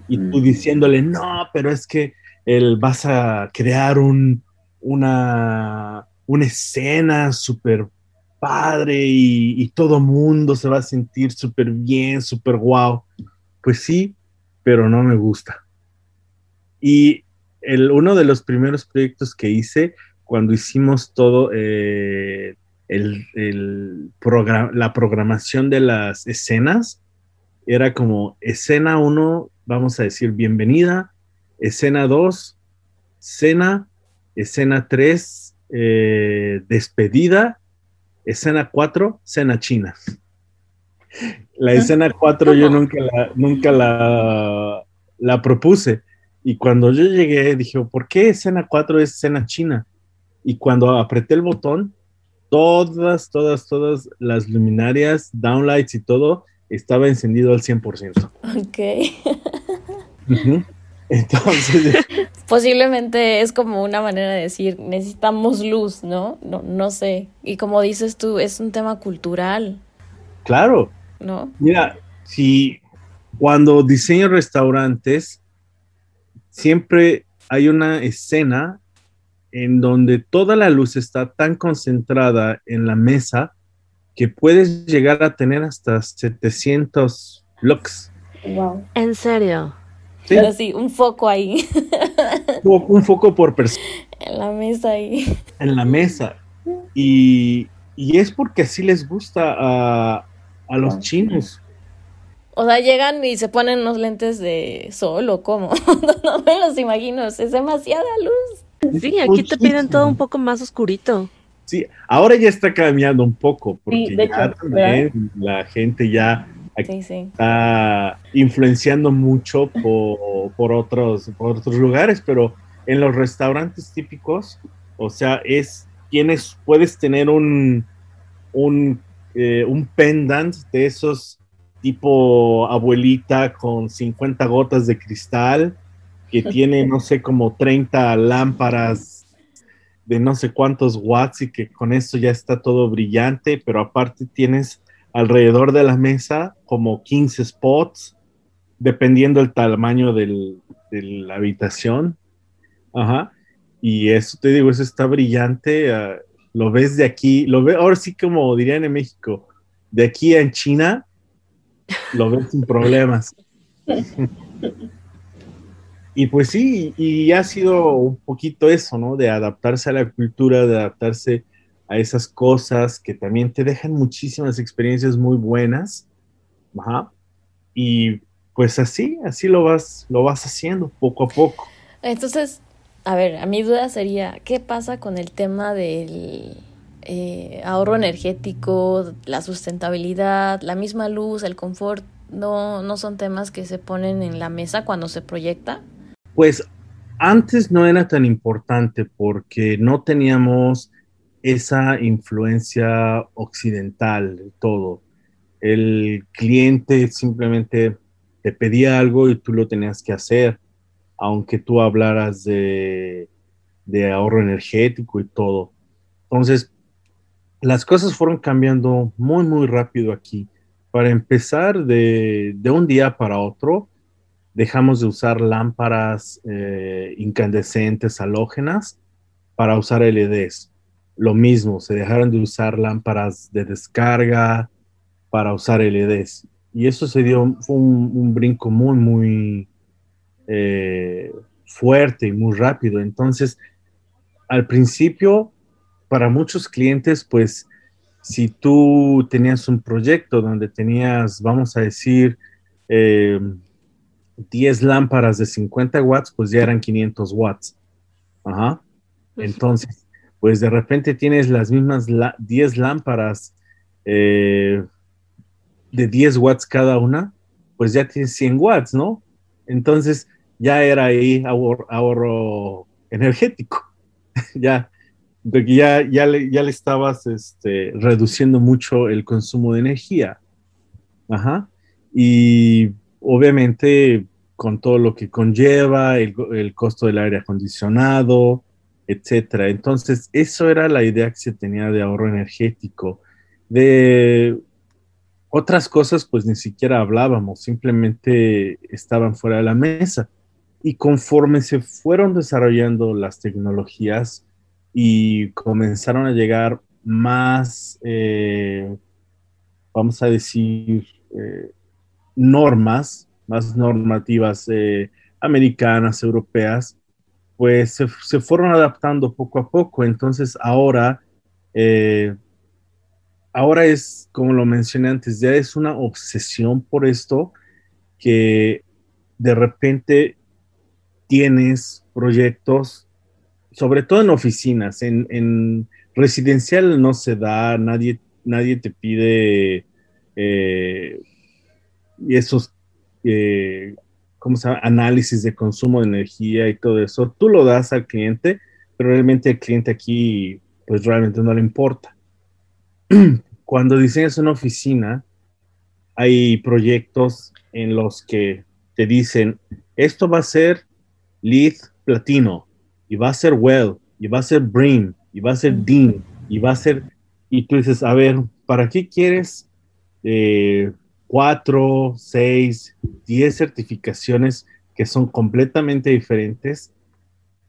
[SPEAKER 3] Y tú diciéndole, no, pero es que él vas a crear un, una, una escena súper padre y, y, todo mundo se va a sentir súper bien, súper guau. Pues sí, pero no me gusta. Y el, uno de los primeros proyectos que hice, cuando hicimos todo eh, el, la programación de las escenas era como escena 1, vamos a decir bienvenida, escena 2, cena, escena 3, eh, despedida, escena 4, cena china. La escena 4 yo nunca la, nunca la, la propuse. Y cuando yo llegué, dije, ¿por qué escena 4 es escena china? Y cuando apreté el botón, todas, todas, todas las luminarias, downlights y todo estaba encendido al 100%.
[SPEAKER 1] Ok.
[SPEAKER 3] Entonces...
[SPEAKER 1] Posiblemente es como una manera de decir, necesitamos luz, ¿no? ¿no? No sé. Y como dices tú, es un tema cultural.
[SPEAKER 3] Claro.
[SPEAKER 1] ¿No?
[SPEAKER 3] Mira, si cuando diseño restaurantes, siempre hay una escena en donde toda la luz está tan concentrada en la mesa que puedes llegar a tener hasta 700 lux.
[SPEAKER 2] Wow. ¿En serio?
[SPEAKER 1] Sí. Pero sí, un foco ahí.
[SPEAKER 3] Un foco por persona.
[SPEAKER 1] En la mesa ahí.
[SPEAKER 3] En la mesa. Y, y es porque así les gusta a, a los chinos.
[SPEAKER 1] O sea, llegan y se ponen unos lentes de sol o cómo. no me los imagino, es demasiada luz.
[SPEAKER 2] Sí, aquí te piden todo un poco más oscurito.
[SPEAKER 3] Sí, ahora ya está cambiando un poco, porque ya también la gente ya está influenciando mucho por, otros, por otros lugares, pero en los restaurantes típicos, o sea, es tienes, puedes tener un, un, eh, un pendant de esos tipo abuelita con 50 gotas de cristal, que tiene, no sé, como 30 lámparas de no sé cuántos watts y que con esto ya está todo brillante, pero aparte tienes alrededor de la mesa como 15 spots, dependiendo el tamaño de la habitación. Ajá. Y eso te digo, eso está brillante. Ah, lo ves de aquí, lo ve, ahora sí como dirían en México, de aquí en China, lo ves sin problemas. y pues sí, y ha sido un poquito eso, ¿no? De adaptarse a la cultura, de adaptarse a esas cosas que también te dejan muchísimas experiencias muy buenas. Ajá. Y pues así, así lo vas, lo vas haciendo poco a poco.
[SPEAKER 1] Entonces, a ver, a mi duda sería, ¿qué pasa con el tema del eh, ahorro energético, la sustentabilidad, la misma luz, el confort? No, ¿No son temas que se ponen en la mesa cuando se proyecta?
[SPEAKER 3] Pues antes no era tan importante porque no teníamos esa influencia occidental de todo. El cliente simplemente te pedía algo y tú lo tenías que hacer, aunque tú hablaras de, ahorro energético y todo. Entonces, las cosas fueron cambiando muy, muy rápido aquí. Para empezar, de, un día para otro, dejamos de usar lámparas eh, incandescentes halógenas para usar LEDs lo mismo, se dejaron de usar lámparas de descarga para usar LEDs. Y eso se dio, fue un, brinco muy, muy eh, fuerte y muy rápido. Entonces, al principio, para muchos clientes, pues, si tú tenías un proyecto donde tenías, vamos a decir, 10 eh, lámparas de 50 watts, pues ya eran 500 watts. Ajá. Entonces, pues de repente tienes las mismas 10 lámparas eh, de 10 watts cada una, pues ya tienes 100 watts, ¿no? Entonces ya era ahí ahorro, energético, ya, ya, ya, le, ya le estabas este, reduciendo mucho el consumo de energía. Ajá. Y obviamente con todo lo que conlleva, el, el costo del aire acondicionado, etcétera. Entonces, eso era la idea que se tenía de ahorro energético. De otras cosas, pues ni siquiera hablábamos, simplemente estaban fuera de la mesa. Y conforme se fueron desarrollando las tecnologías y comenzaron a llegar más, eh, vamos a decir, eh, normas, más normativas eh, americanas, europeas, pues se, fueron adaptando poco a poco. Entonces ahora, eh, ahora es, como lo mencioné antes, ya es una obsesión por esto que de repente tienes proyectos, sobre todo en oficinas, en, residencial no se da, nadie, nadie te pide eh, esos eh, ¿cómo se llama? análisis de consumo de energía y todo eso, tú lo das al cliente, pero realmente el cliente aquí, pues realmente no le importa. Cuando diseñas una oficina, hay proyectos en los que te dicen, esto va a ser lead platino, y va a ser well, y va a ser brim, y va a ser dean, y va a ser, y tú dices, a ver, ¿para qué quieres eh, cuatro, seis, diez certificaciones que son completamente diferentes,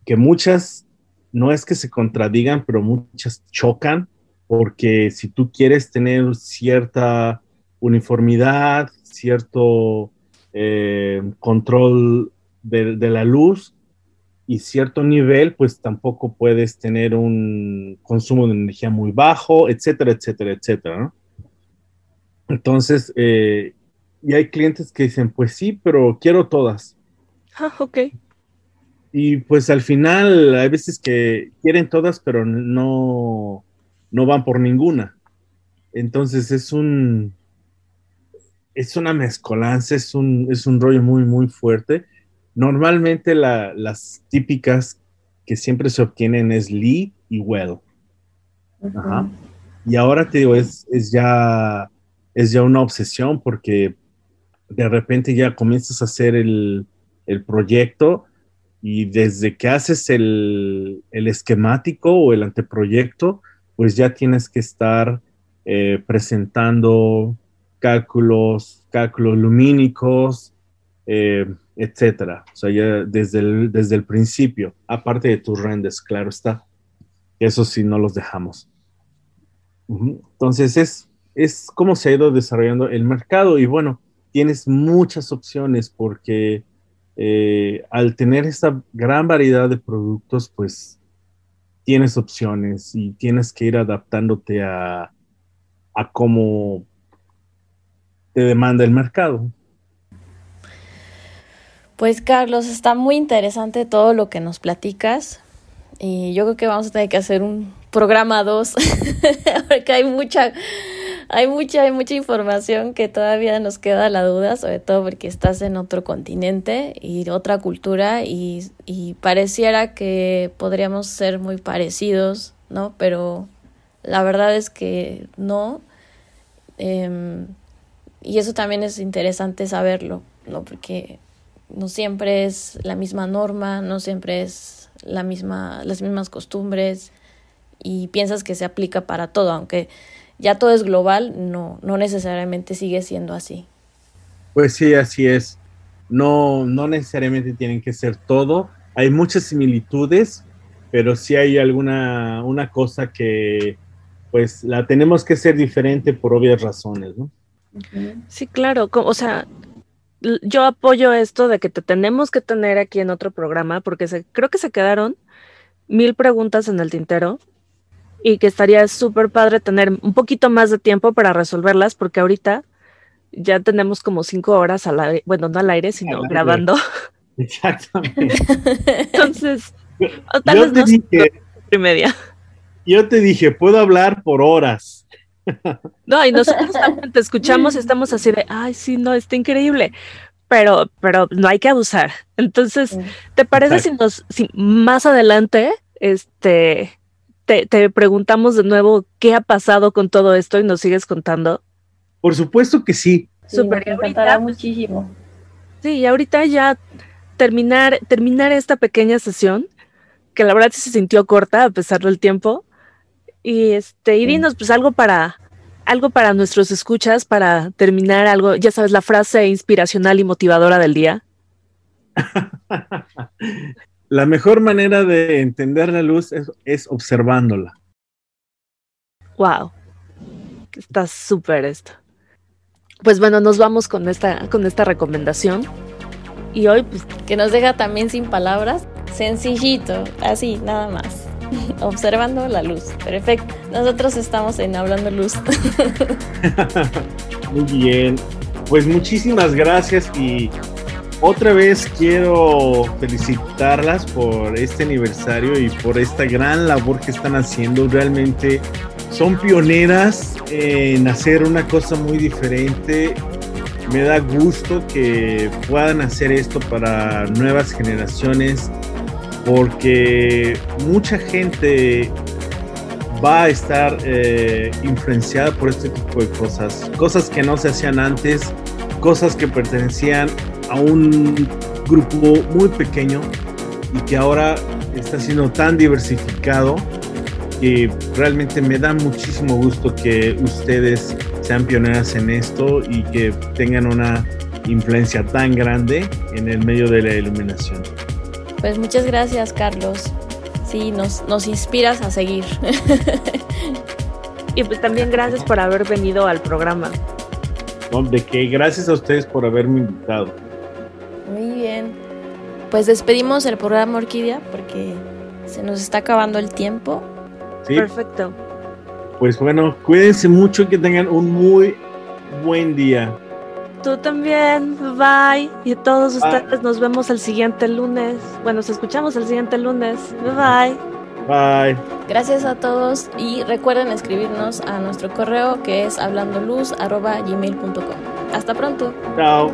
[SPEAKER 3] que muchas no es que se contradigan, pero muchas chocan, porque si tú quieres tener cierta uniformidad, cierto eh, control de, de, la luz y cierto nivel, pues tampoco puedes tener un consumo de energía muy bajo, etcétera, etcétera, etcétera, ¿no? Entonces, eh, y hay clientes que dicen, pues sí, pero quiero todas.
[SPEAKER 2] Ah, ok.
[SPEAKER 3] Y pues al final hay veces que quieren todas, pero no, no van por ninguna. Entonces es un, es una mezcolanza, es un, es un rollo muy, muy fuerte. Normalmente las típicas que siempre se obtienen es Lee y Well. Ajá. Y ahora te digo, es, es, ya, es ya una obsesión porque de repente ya comienzas a hacer el, el proyecto y desde que haces el, el, esquemático o el anteproyecto, pues ya tienes que estar eh, presentando cálculos, cálculos lumínicos, eh, etcétera. O sea, ya desde el, desde el principio, aparte de tus renders, claro está. Eso sí, no los dejamos. Entonces, es, es como se ha ido desarrollando el mercado y bueno, tienes muchas opciones porque eh, al tener esta gran variedad de productos, pues tienes opciones y tienes que ir adaptándote a, a cómo te demanda el mercado.
[SPEAKER 1] Pues Carlos, está muy interesante todo lo que nos platicas y yo creo que vamos a tener que hacer un programa 2 porque hay mucha hay mucha hay mucha información que todavía nos queda la duda, sobre todo porque estás en otro continente y otra cultura y, y pareciera que podríamos ser muy parecidos, ¿no? Pero la verdad es que no. Eh, y eso también es interesante saberlo, ¿no? Porque no siempre es la misma norma, no siempre es la misma, las mismas costumbres y piensas que se aplica para todo, aunque ya todo es global, no, no necesariamente sigue siendo así.
[SPEAKER 3] Pues sí, así es. No, no necesariamente tienen que ser todo. Hay muchas similitudes, pero sí hay alguna una cosa que pues la tenemos que ser diferente por obvias razones, ¿no?
[SPEAKER 2] Sí, claro, o sea, yo apoyo esto de que te tenemos que tener aquí en otro programa porque se, creo que se quedaron mil preguntas en el tintero y que estaría súper padre tener un poquito más de tiempo para resolverlas porque ahorita ya tenemos como cinco horas al aire, bueno, no al aire, sino grabando.
[SPEAKER 3] Exactamente.
[SPEAKER 2] Entonces, tal vez no dije, y media.
[SPEAKER 3] Yo te dije, puedo hablar por horas.
[SPEAKER 2] No, y nosotros también te escuchamos y estamos así de, ay, sí, no, está increíble. Pero, pero no hay que abusar. Entonces, ¿te parece si nos, si más adelante, este, te, te, preguntamos de nuevo qué ha pasado con todo esto y nos sigues contando?
[SPEAKER 3] Por supuesto que sí.
[SPEAKER 1] sí Super, me muchísimo.
[SPEAKER 2] Sí, y ahorita ya terminar, terminar esta pequeña sesión, que la verdad se sintió corta a pesar del tiempo, y este, y dinos pues algo para algo para nuestros escuchas para terminar algo, ya sabes, la frase inspiracional y motivadora del día.
[SPEAKER 3] la mejor manera de entender la luz es, es observándola.
[SPEAKER 2] Wow. Está súper esto. Pues bueno, nos vamos con esta, con esta recomendación. Y hoy, pues.
[SPEAKER 1] Que nos deja también sin palabras. Sencillito, así, nada más. observando la luz. Perfecto. Nosotros estamos en Hablando Luz.
[SPEAKER 3] Muy bien. Pues muchísimas gracias y otra vez quiero felicitarlas por este aniversario y por esta gran labor que están haciendo. Realmente son pioneras en hacer una cosa muy diferente. Me da gusto que puedan hacer esto para nuevas generaciones porque mucha gente va a estar eh, influenciada por este tipo de cosas, cosas que no se hacían antes, cosas que pertenecían a un grupo muy pequeño y que ahora está siendo tan diversificado que realmente me da muchísimo gusto que ustedes sean pioneras en esto y que tengan una influencia tan grande en el medio de la iluminación.
[SPEAKER 1] Pues muchas gracias, Carlos. Sí, nos, nos inspiras a seguir.
[SPEAKER 2] y pues también gracias por haber venido al programa.
[SPEAKER 3] de que gracias a ustedes por haberme invitado.
[SPEAKER 1] Pues despedimos el programa Orquídea porque se nos está acabando el tiempo.
[SPEAKER 2] Sí. Perfecto.
[SPEAKER 3] Pues bueno, cuídense mucho y que tengan un muy buen día.
[SPEAKER 2] Tú también, bye. Y todos ustedes nos vemos el siguiente lunes. Bueno, nos escuchamos el siguiente lunes. Bye.
[SPEAKER 3] Bye.
[SPEAKER 1] Gracias a todos y recuerden escribirnos a nuestro correo que es hablandoluz.gmail.com. Hasta pronto.
[SPEAKER 3] Chao.